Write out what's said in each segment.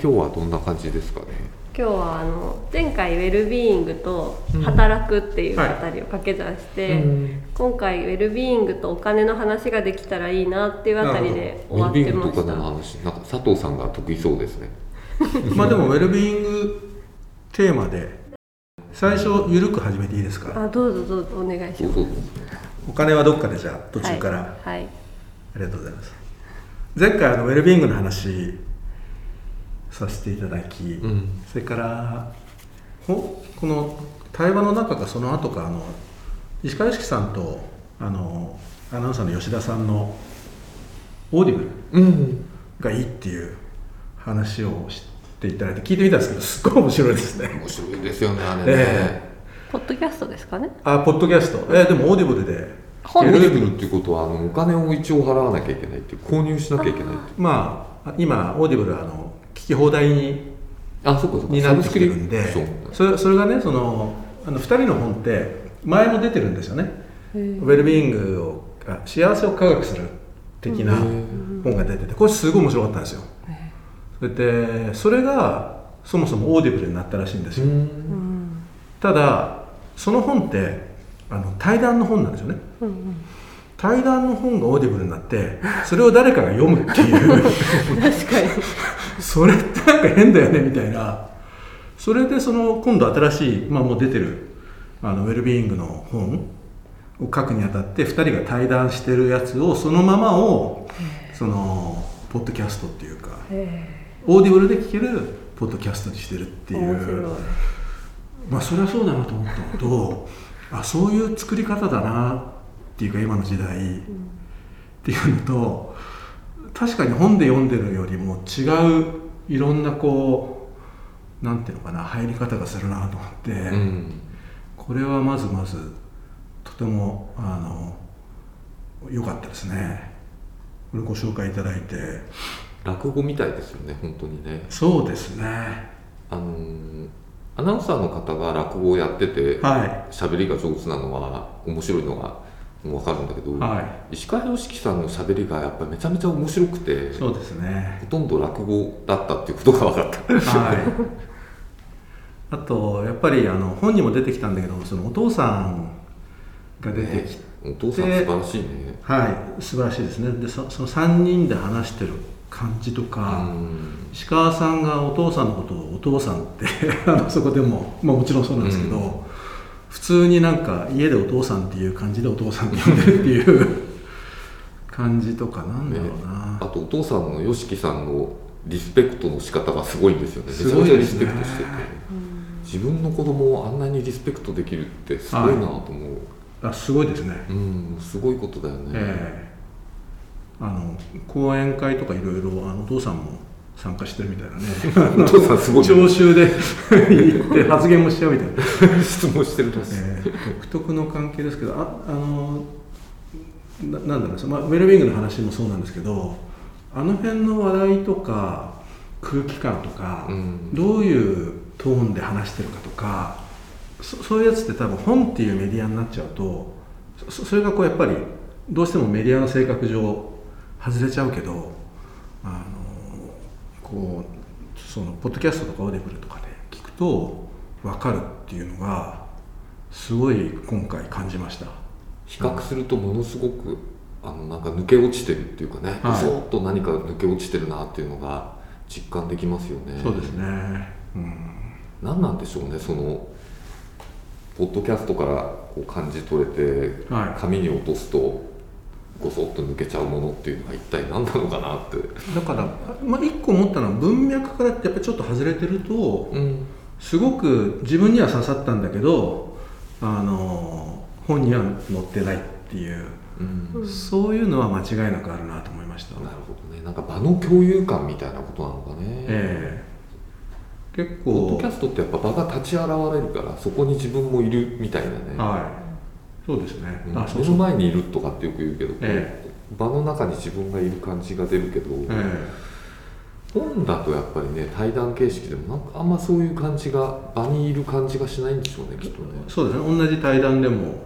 今日はどんな感じですかね？今日はあの前回ウェルビーイングと働くっていうあたりを掛け算して、今回ウェルビーイングとお金の話ができたらいいなっていうあたりで終わっウェルビーインてましグとかのた話なんか佐藤さんが得意そうですね。まあでもウェルビーイングテーマで最初緩く始めていいですか？あどうぞどうぞお願いします。お金はどっかでじゃあ途中から、はい、はい。ありがとうございます。前回あのウェルビーイングの話させていただき、うん。それからほこの対話の中かその後かあの石川善樹さんとあのアナウンサーの吉田さんのオーディブルうん。がいいっていう話をしていただいて聞いてみたんですけどすっごい面白いですね。面白いですよねあれね、えポッドキャストですかね？あポッドキャスト。えーでもオーディブルで。本オーディブルっていうことはあのお金を一応払わなきゃいけないっていう購入しなきゃいけないっていう。まあ今オーディブルはあの聞き放題にあそっかそっか。になってきてるんでそうそれそれがねそのあの2人の本って前も出てるんですよね。ウェルビーイングをあ幸せを科学する的な本が出ててこれすごい面白かったんですよ。それでそれがそもそもオーディブルになったらしいんですよ。うん。ただその本ってあの対談の本なんですよね。うんうん対談の本がオーディブルになってそれを誰かが読むっていう。確かに。それってなんか変だよねみたいな。それでその今度新しい、まあ、もう出てるあのウェルビーイングの本を書くにあたって2人が対談してるやつをそのままをそのポッドキャストっていうかへオーディブルで聞けるポッドキャストにしてるっていう。まあそれはそうだなと思ったのとあそういう作り方だなっていうか今の時代っていうのと確かに本で読んでるよりも違ういろんなこうなんていうのかな入り方がするなと思って、うん。これはまずまずとてもあの良かったですね。これご紹介いただいて。落語みたいですよね本当にね。そうですね。あのーアナウンサーの方が落語をやってては喋りが上手なのは面白いのが分かるんだけど、い。は石川良樹さんの喋りがやっぱめちゃめちゃ面白くていそうですね。ほとんど落語だったっていうことが分かった。はい。あとやっぱりあの本にも出てきたんだけどそのお父さんが出てきて、お父さん素晴らしいね。はい素晴らしいですね。でそその3人で話してる感じとうか、ん。石川さんがお父さんのことをお父さんって あのそこでも、まあ、もちろんそうなんですけど、うん普通になんか家でお父さんっていう感じでお父さんに呼んでるっていう感じとかなんだろうな、あとお父さんの YOSHIKI さんのリスペクトの仕方がすごいんですよね。めちゃめちゃリスペクトしてて。自分の子供をあんなにリスペクトできるってすごいなと思う、あすごいですね。うんすごいことだよね、ええ。あの講演会とかいろいろあのお父さんも参加してるみたいなね。お父さんすごいね。聴衆で。行って発言もしちゃうみたいな、質問してるらしい、ええ。独特の関係ですけどああのななんだろうそのまあ、ウェルビングの話もそうなんですけどあの辺の話題とか空気感とか、うん。どういうトーンで話してるかとかそそういうやつって多分本っていうメディアになっちゃうとそそれがこうやっぱりどうしてもメディアの性格上外れちゃうけどあのこうそのポッドキャストとかオーディブルとかで聞くと分かるっていうのがすごい今回感じました。比較するとものすごくあのなんか抜け落ちてるっていうかね、はい。そーっと何か抜け落ちてるなっていうのが実感できますよね。そうですね。うん。何なんでしょうねそのポッドキャストからこう感じ取れて、はい。紙に落とすとごそっと抜けちゃうものっていうのは一体何なのかなって。だから、まあ、一個思ったのは文脈からやっぱりちょっと外れてるとうん。すごく自分には刺さったんだけどあの本には載ってないっていう、うん。そういうのは間違いなくあるなと思いました、なるほどね。なんか場の共有感みたいなことなのかね、ええ。結構ポッドキャストってやっぱ場が立ち現れるからそこに自分もいるみたいなね、はいそうですね、目の前にいるとかってよく言うけど、え場の中に自分がいる感じが出るけど、え本だとやっぱりね対談形式でもなんかあんまそういう感じが場にいる感じがしないんでしょうねきっとね。えそうですね。同じ対談でも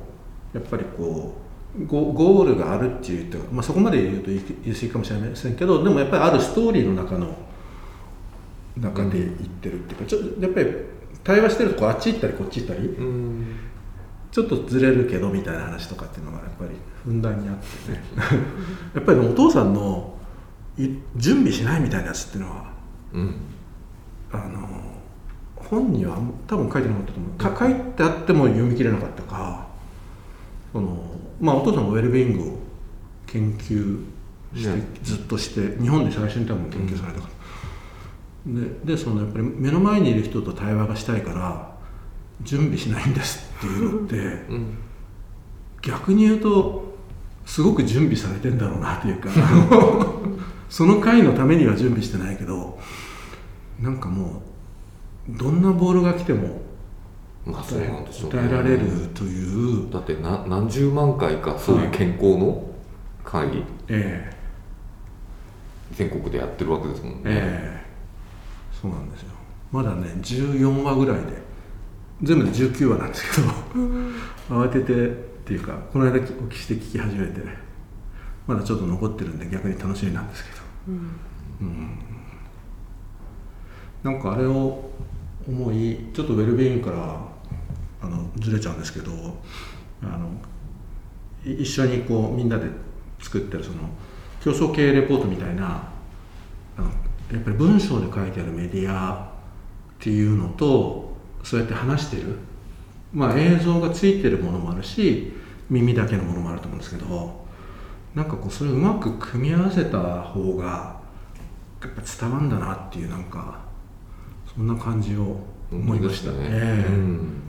やっぱりこうゴゴールがあるっていうと、まあ、そこまで言うと言い過ぎかもしれませんけどでもやっぱりあるストーリーの中の中で言ってるっていうか、ちょやっぱり対話してるとこうあっち行ったりこっち行ったり、うんちょっとずれるけどみたいな話とかっていうのがやっぱりふんだんにあってね。やっぱりお父さんのい準備しないみたいなやつっていうのはうん。あの本には多分書いてなかったと思う。か書いてあっても読み切れなかったか。そのまあお父さんがウェルビーイングを研究して、ね。ずっとして日本で最初に多分研究されたから、ででそのやっぱり目の前にいる人と対話がしたいから準備しないんですっていうのってうん逆に言うとすごく準備されてんだろうなっていうか その回のためには準備してないけどなんかもうどんなボールが来てもまあそうなんでしょうね。答えられるという、だってな何十万回かそういう健康の会議、ええ。全国でやってるわけですもんね、ええ。そうなんですよ。まだね14話ぐらいで全部で19話なんですけど慌ててっていうかこの間お聞きして聞き始めてまだちょっと残ってるんで逆に楽しみなんですけど。うん。なんかあれを思いちょっとウェルビーイングからあのずれちゃうんですけどあのい一緒にこうみんなで作ってるその競争経営レポートみたいなあのやっぱり文章で書いてあるメディアっていうのとそうやって話してる。まあ映像がついてるものもあるし耳だけのものもあると思うんですけどなんかこうそれをうまく組み合わせた方がやっぱ伝わるんだなっていうなんかそんな感じを思いましたね。ええ。うん。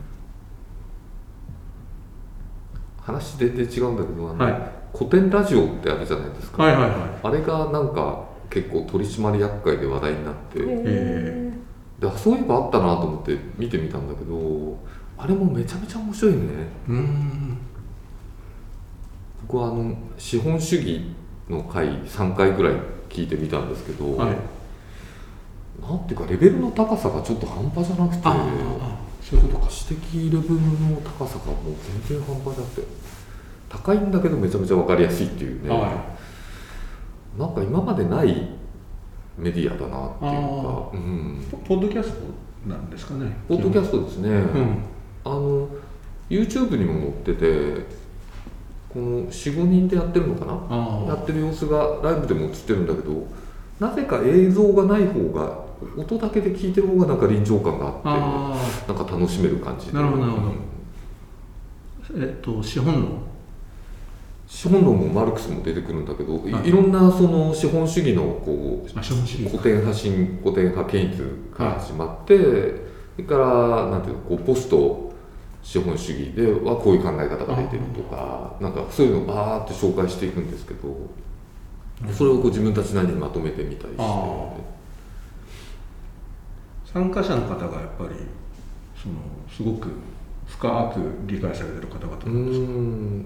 話全然違うんだけどはい。古典ラジオってあるじゃないですか、はいはいはい。あれがなんか結構取締役会で話題になって、えであそういえばあったなと思って見てみたんだけどあれもめちゃめちゃ面白いねうーん。僕はあの資本主義の回3回ぐらい聞いてみたんですけど、はい。なんていうかレベルの高さがちょっと半端じゃなくてそういうことか。知的レベルの高さがもう全然半端じゃなくて高いんだけどめちゃめちゃ分かりやすいっていうね、はなんか今までないメディアだなっていうあか、うんい。、ポポッドキャストなんですかね。ポッドキャストですね、うん。あの YouTube にも載っててこの45人でやってるのかな？あやってる様子がライブでも映ってるんだけどなぜか映像がない方が音だけで聞いてる方がなんか臨場感があってあなんか楽しめる感じでなるほどなるほどうんえっと資本論？資本論もマルクスも出てくるんだけど、いはい。いろんなその資本主義のこう古典派新古典派権威から始まって、それからなんていうのこうポスト資本主義ではこういう考え方が出てるとかなんかそういうのをバーって紹介していくんですけどそれをこう自分たちなりにまとめてみたりして、あ参加者の方がやっぱりそのすごく深く理解されてる方々うーん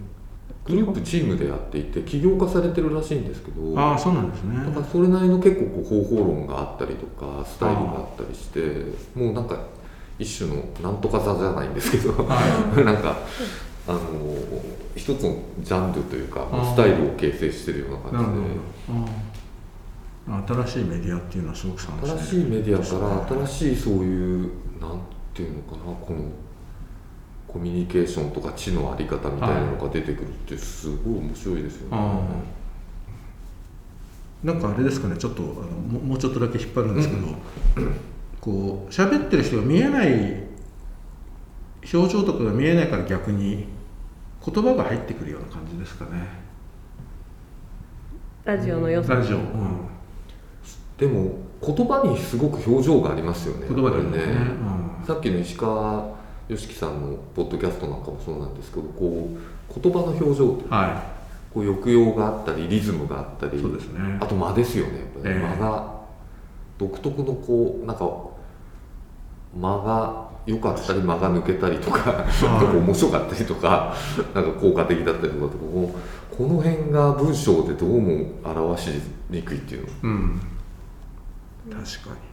グループチームでやっていて起業化されてるらしいんですけどああそうなんですね。だからそれなりの結構こう方法論があったりとかスタイルがあったりしてもうなんか一種のなんとか座じゃないんですけど、なんかあの一つのジャンルというかスタイルを形成してるような感じで。新しいメディアっていうのはすごく楽しい新しいメディアから新しいそういうなんていうのかなこのコミュニケーションとか知のあり方みたいなのが出てくるってすごい面白いですよね。なんかあれですかねちょっとあのももうちょっとだけ引っ張るんですけど、こう喋ってる人が見えない表情とかが見えないから逆に言葉が入ってくるような感じですかね。ラジオの良さ。ラジオ、うん。でも言葉にすごく表情がありますよね。言葉でもね。やっぱりうん。さっきの石川良樹さんのポッドキャストなんかもそうなんですけどこう言葉の表情ってはこう抑揚があったりリズムがあったりいそうですね。あと間ですよねやっぱり、ええ。間が独特のこうなんか間が良かったり間が抜けたりとかなんかこう面白かったりとかなんか効果的だったりとかこの辺が文章でどうも表しにくいっていうの。うん。確かに。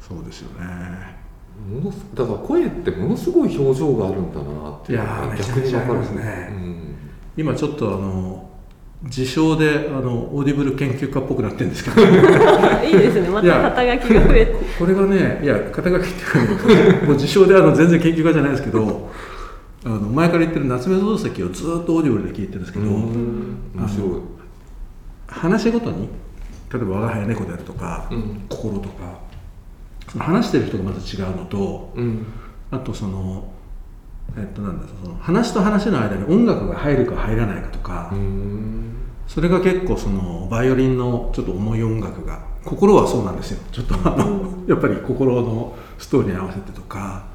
そうですよねものすだから声ってものすごい表情があるんだなっていうのがいやー逆に分かる。めちゃめちゃありますね。今ちょっとあの自称であのオーディブル研究家っぽくなってるんですけど。いいですね。また肩書きが増えて。これがねいや肩書きっていうか、もう自称であの全然研究家じゃないですけどあの前から言ってる夏目漱石をずっとオーディブルで聞いてるんですけど面白い。話ごとに例えば「吾輩猫」であるとか「うん、心」とか話してる人がまず違うのと、うん、あとそのえっとなんだその話と話の間に音楽が入るか入らないかとかそれが結構そのバイオリンのちょっと重い音楽が『こころ』はそうなんですよ。ちょっとあのやっぱり『こころ』のストーリーに合わせてとか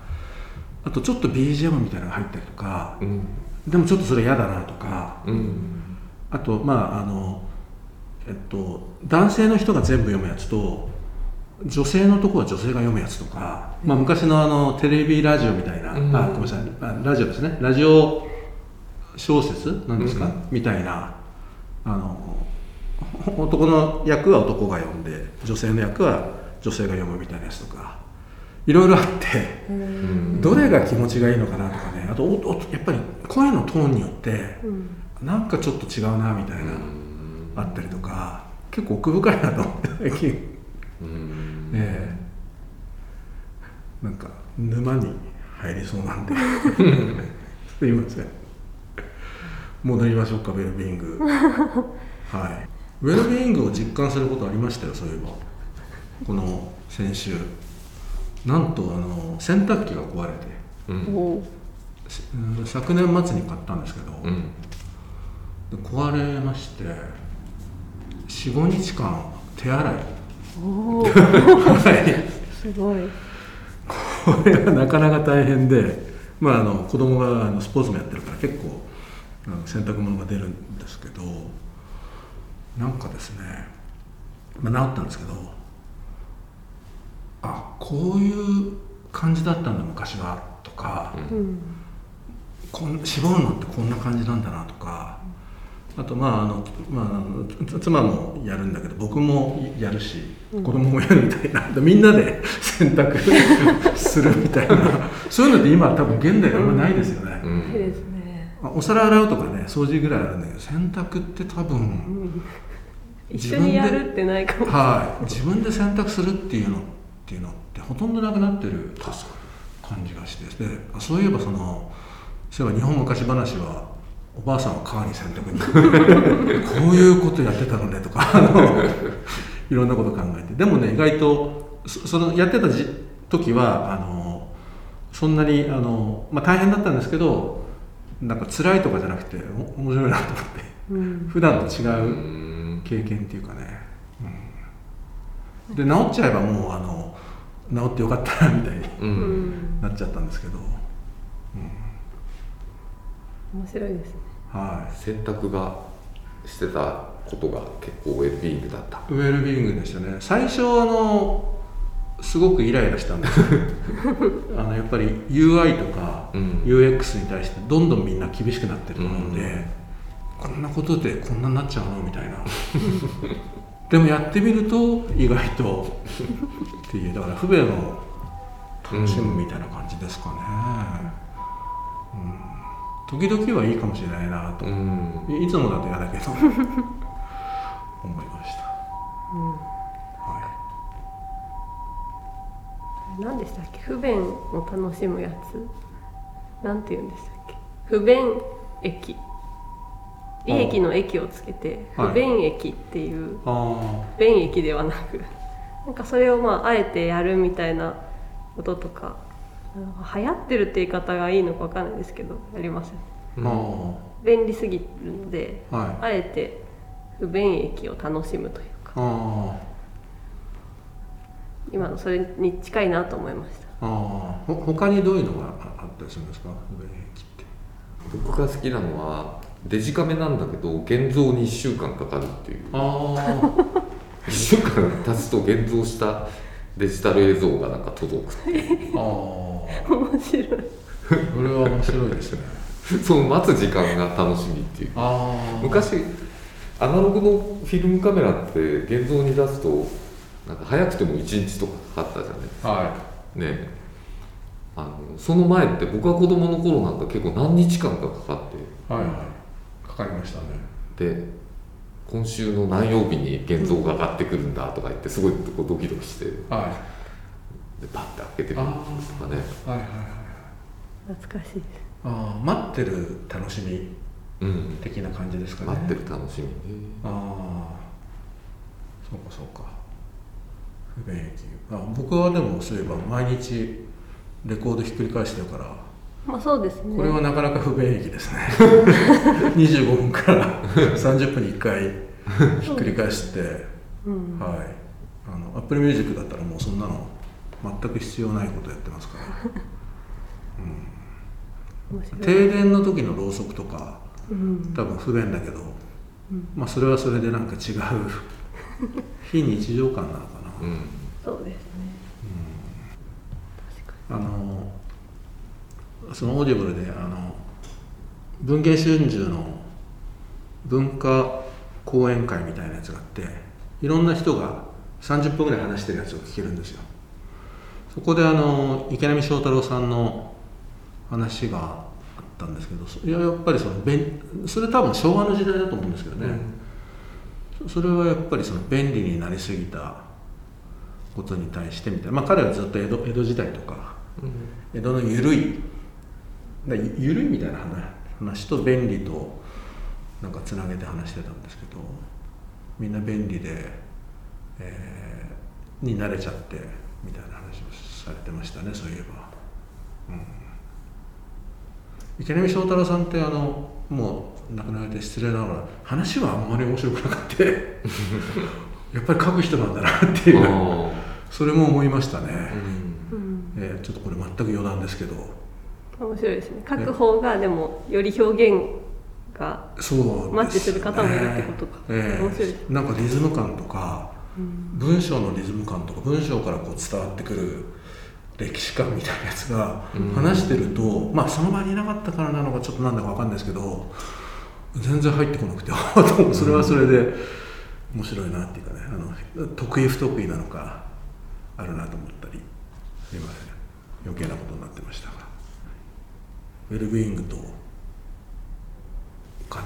あとちょっと BGM みたいなのが入ったりとか、うん、でもちょっとそれ嫌だなとか、うん、あとまああのえっと男性の人が全部読むやつと女性のとこは女性が読むやつとか、まあ、昔のあのテレビラジオみたいな、うん、あごめんなさい。ラジオですね。ラジオ小説なんですか、うん、みたいなあの男の役は男が読んで女性の役は女性が読むみたいなやつとかいろいろあって、うん、どれが気持ちがいいのかなとかね。あとやっぱり声のトーンによって、うん、なんかちょっと違うなみたいな、あったりとか結構奥深いなと思って最近。ええ。なんか沼に入りそうなんで。すいません。戻りましょうかウェルビーイング。はい。ウェルビーイングを実感することありましたよそういえば。この先週。なんとあの洗濯機が壊れて、うん、昨年末に買ったんですけど、うん、壊れまして。45日間手洗いお すごい。これはなかなか大変で、まあ、あの子供があのスポーツもやってるから結構洗濯物が出るんですけどなんかですね、まあ、治ったんですけどあこういう感じだったんだ昔はとか、うん、こん絞るのってこんな感じなんだなとかあとまああの、まあ、妻もやるんだけど僕もやるし子供もやるみたいな、みんなで洗濯するみたいな。そういうのって今多分現代あんまないですよね。うん、ですね。お皿洗うとかね掃除ぐらいあるんだけど洗濯って多分、うん、一緒にやるってないかも。はい。自分で洗濯するっていうのっていうのってほとんどなくなってる感じがして。でそういえばそのそういえば日本昔話はおばあさんは川に洗濯にこういうことやってたのねとかいろんなこと考えて。でもね意外とそのやってた時はあのそんなにあの、まあ、大変だったんですけどなんか辛いとかじゃなくて面白いなと思って、うん、普段と違う経験っていうかね、うん、で治っちゃえばもうあの治ってよかったなみたいに、なっちゃったんですけど、うん、面白いですねはい、選択がしてたことが結構ウェルビーイングだった。ウェルビーイングでしたね。最初あのすごくイライラしたんですよ。あのやっぱり UI とか UX に対してどんどんみんな厳しくなってると思うんで、うん、こんなことでこんなになっちゃうの？みたいな。でもやってみると意外とっていうだから不便を楽しむみたいな感じですかね、うん時々はいいかもしれないなと、うん、いつもだと嫌だけど。思いました、うん、はい。何でしたっけ？不便を楽しむやつ？なんて言うんでしたっけ？不便駅。利益の駅をつけて不便駅っていう、はい、便駅ではなく。なんかそれをまああえてやるみたいなこととか流行ってるって言い方がいいのか分かんないですけどやりますよね、便利すぎるので、はい、あえて不便益を楽しむというか。今のそれに近いなと思いました。あほ他にどういうのがあったりするんですか？不便益って。僕が好きなのはデジカメなんだけど現像に1週間かかるっていう。ああ1 週間経つと現像したデジタル映像がなんか届くああ面白い。それは面白いですね。その待つ時間が楽しみっていう。昔アナログのフィルムカメラって現像に出すとなんか早くても1日とかかかったじゃないですか、はい、ね。あのその前って僕は子供の頃なんか結構何日間かかかって。はいはい。かかりましたね。で今週の何曜日に現像が上がってくるんだとか言ってすごいこうドキドキして。ではいパッて開けてみるとかね。はいはいはい懐かしいです。ああ待ってる楽しみ。うん。的な感じですかね。待ってる楽しみね。ああそうかそうか。不便益あ僕はでもそういえば毎日レコードひっくり返してるから。まあそうですね。これはなかなか不便益ですね。25分から30分に1回ひっくり返して、うん。はい。あの Apple Music だったらもうそんなの全く必要ないことやってますから。面白い。停電の時のろうそくとかうん。多分不便だけど、まあそれはそれでなんか違う。非日常感なのかな、うん。そうですね。あのそのオーディブルであの文藝春秋の文化講演会みたいなやつがあっていろんな人が30分ぐらい話してるやつを聞けるんですよそこであの池波正太郎さんの話があったんですけどそいややっぱりその便それ多分昭和の時代だと思うんですけどね、そそれはやっぱりその便利になりすぎたことに対してみたいな、まあ、彼はずっと江戸江戸時代とか江戸の緩いだゆ緩いみたいな話話と便利となんかつなげて話してたんですけどみんな便利で、えーに慣れちゃってみたいな話をされてましたねそういえば、うん、池波正太郎さんってあのもう亡くなられて失礼ながら話はあんまり面白くなくて やっぱり書く人なんだなっていうあそれも思いましたね、ーうん。うん。えーちょっとこれ全く余談ですけど。面白いですね。書く方がでもより表現がマッチする方もいるってことか。ええ面白いなんかリズム感とかうん。文章のリズム感とか文章からこう伝わってくる歴史観みたいなやつがうん。話してると、まあその場にいなかったからなのかちょっとなんだかわかんないですけど全然入ってこなくて それはそれで面白いなっていうかね。あの得意不得意なのかあるなと思ったりすいません。余計なことになってましたが。ウェルビーイングとお金？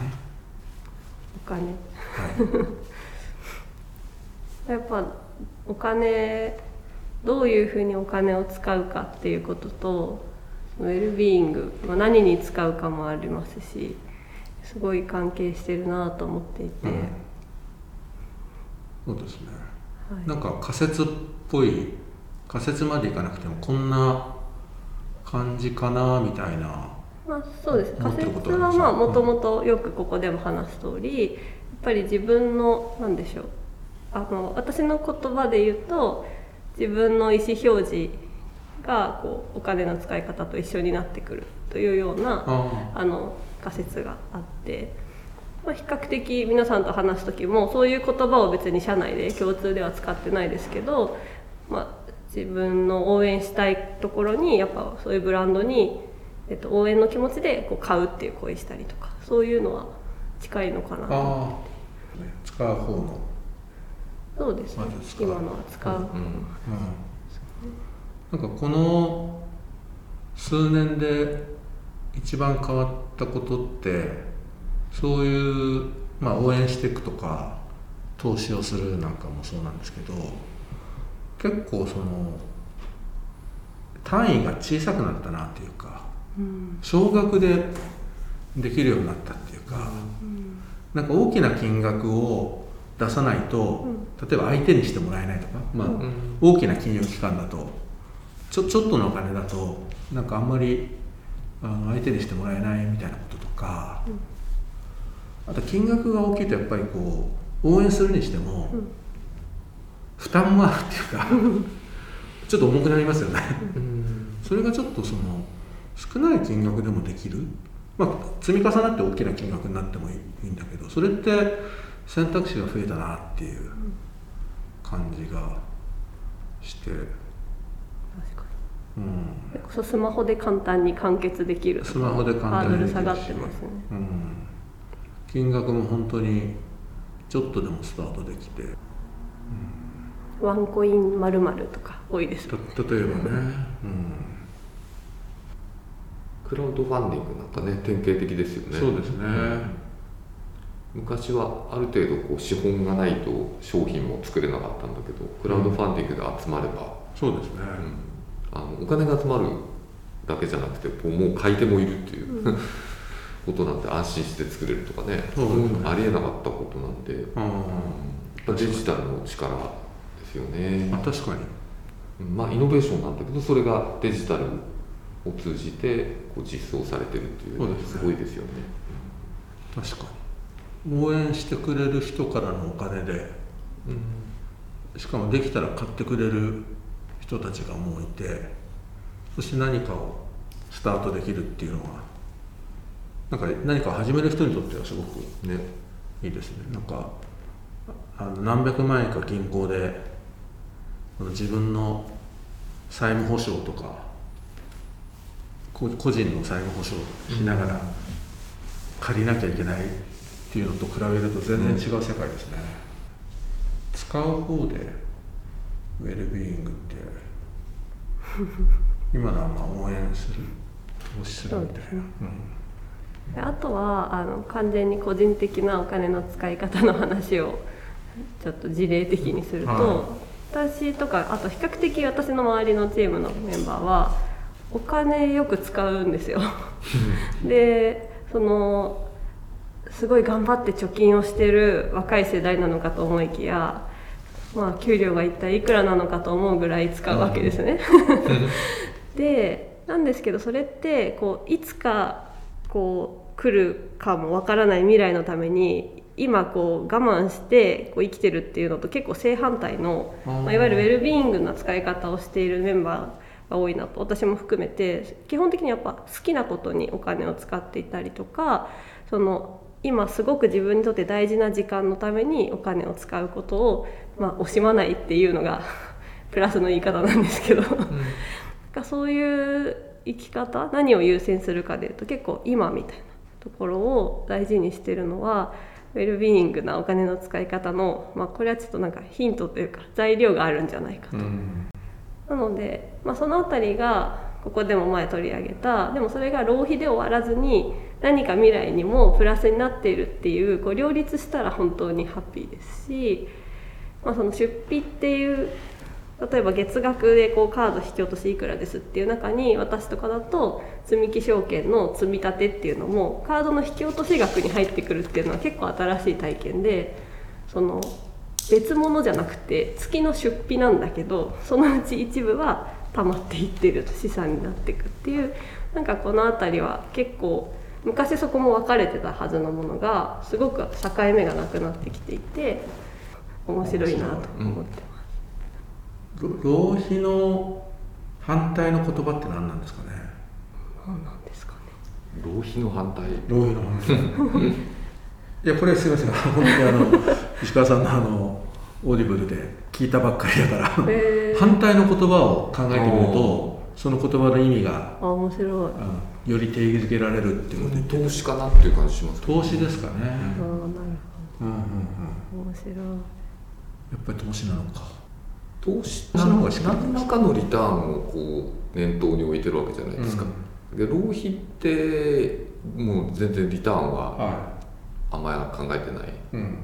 お金。はい。やっぱお金どういうふうにお金を使うかっていうこととウェルビーイング、まあ、何に使うかもありますしすごい関係してるなと思っていて、うん。そうですね。はい。なんか仮説っぽい仮説までいかなくてもこんな感じかなみたいな。まあ、そうです。仮説はまあもともとよくここでも話す通りやっぱり自分の何でしょう。あの私の言葉で言うと自分の意思表示がこうお金の使い方と一緒になってくるというようなああの仮説があって、まあ、比較的皆さんと話す時もそういう言葉を別に社内で共通では使ってないですけど、まあ、自分の応援したいところにやっぱそういうブランドに、えっと、応援の気持ちでこう買うっていう声したりとかそういうのは近いのかなとあああ使う方の、そうですね。今のは使う、うん。うん、なんかこの数年で一番変わったことってそういう、まあ、応援していくとか投資をするなんかもそうなんですけど結構その単位が小さくなったなっていうかうん。少額でできるようになったっていうか、なんか大きな金額を出さないと、例えば相手にしてもらえないとか、まあうん。大きな金融機関だとちょちょっとのお金だとなんかあんまりあの相手にしてもらえないみたいなこととか、あと金額が大きいとやっぱりこう応援するにしても、うん。負担もあるっていうか ちょっと重くなりますよね。うん。それがちょっとその少ない金額でもできる、まあ、積み重なって大きな金額になってもいいんだけどそれって選択肢が増えたなっていう感じがして、確かうん、にそれこそスマホで簡単に完結できるスマホで簡単にできるし。ハードル下がってますね。うん、金額も本当にちょっとでもスタートできて。ワンコインまるとか多いですた例えばね、うん、クラウドファンディングなんかね典型的ですよね。そうですね昔はある程度こう資本がないと商品も作れなかったんだけどクラウドファンディングで集まれば、そうですね、うん、あのお金が集まるだけじゃなくてこうもう買い手もいるっていう、うん。ことなんて安心して作れるとかねそうですね。ありえなかったことなんで、うん。デジタルの力ですよね。あ、まあ、確かに。うんまあイノベーションなんだけどそれがデジタルを通じてこう実装されてるっていうそうね。すごいですよね。確かに応援してくれる人からのお金でうん。しかもできたら買ってくれる人たちがもういてそして何かをスタートできるっていうのはなんか何かを始める人にとってはすごくねいいですね。なんかあの何百万円か銀行で自分の債務保証とかこ個人の債務保証しながら借りなきゃいけないっていうのと比べると全然違う世界ですね、使う方でウェルビーイングって 今のはまあ応援する投資するみたいな、そうですね。であとはあの完全に個人的なお金の使い方の話をちょっと事例的にすると、は私とかあと比較的私の周りのチームのメンバーはお金よく使うんですよ。でそのすごい頑張って貯金をしてる若い世代なのかと思いきや、まあ、給料が一体いくらなのかと思うぐらい使うわけですね。でなんですけどそれってこういつかこう来るかもわからない未来のために今こう我慢してこう生きてるっていうのと結構正反対の、まあ、いわゆるウェルビーイングな使い方をしているメンバーが多いなと私も含めて基本的にやっぱ好きなことにお金を使っていたりとかその今すごく自分にとって大事な時間のためにお金を使うことを、まあ、惜しまないっていうのが プラスの言い方なんですけど。なんかそういう生き方何を優先するかでいうと結構今みたいなところを大事にしてるのはウェルビーイングなお金の使い方の、まあ、これはちょっとなんかヒントというか材料があるんじゃないかと。うんなので、まあ、そのあたりがここでも前取り上げた。でもそれが浪費で終わらずに何か未来にもプラスになっているっていうこう両立したら本当にハッピーですし、まあ、その出費っていう例えば月額でこうカード引き落としいくらですっていう中に私とかだと積み木証券の積み立てっていうのもカードの引き落とし額に入ってくるっていうのは結構新しい体験でその別物じゃなくて月の出費なんだけどそのうち一部は溜まっていってる資産になっていくっていうなんかこの辺りは結構昔そこも分かれてたはずのものがすごく境目がなくなってきていて面白いなと思ってます。ろ浪費の反対の言葉って何なんですかね？何なんですかね。浪費の反対。浪費の反対。いやこれすいません。本当にあの石川さんのあのオーディブルで聞いたばっかりだから。反対の言葉を考えてみるとその言葉の意味があ面白い。あより定義づけられるっていうことで投資かなっていう感じしますけど投資ですかね、あーなるうんうんうん、ほど面白い。やっぱり投資なのか。投資投資のかり何らかのリターンをこう念頭に置いてるわけじゃないですか、で浪費ってもう全然リターンははあんまり考えてないい、うん、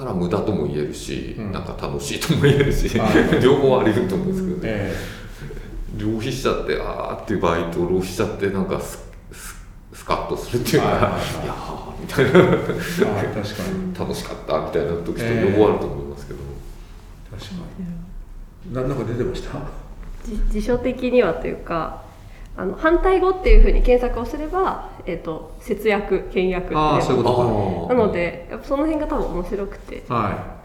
から無駄とも言えるし、うん。なんか楽しいとも言えるしはい 両方あり得ると思うんですけどね、え浪費しちゃってあーっていう場合と浪費しちゃってなんかスススカッとするっていうか、はいはいはい。いやーみたいな。楽しかったみたいな時とええ両方あると思いますけど、確かに。ななんか出てました？じ辞書的にはというかあの反対語っていうふうに検索をすれば、えー、と節約倹約ってああそういうことなのでやっぱその辺が多分面白くて。っは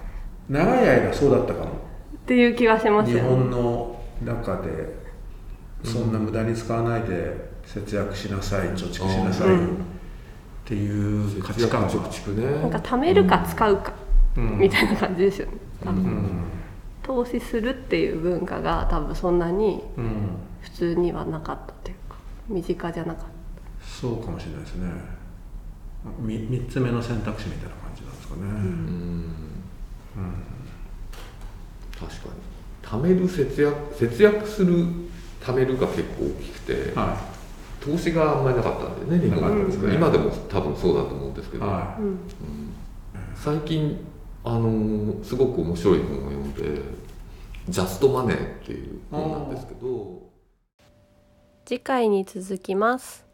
い。長い間そうだったかも。ていう気がします日よ。ね本の中でそんな無駄に使わないで節約しなさい貯蓄しなさいっうん。ていう価値観貯蓄ね。なんか貯めるか使うか、うん。みたいな感じですよね。多分、うん。投資するっていう文化が多分そんなにうん。普通にはなかった身近じゃなかっそうかもしれないですね。み三つ目の選択肢みたいな感じなんですかね、うん。確かに。貯める節約節約する貯めるが結構大きくて、は投資があんまりなかったんでねね。今でも多分そうだと思うんですけど、いはた、うん。うん最近あのすごく面白い本を読んで「ジャストマネー」っていう本なんですけど次回に続きます。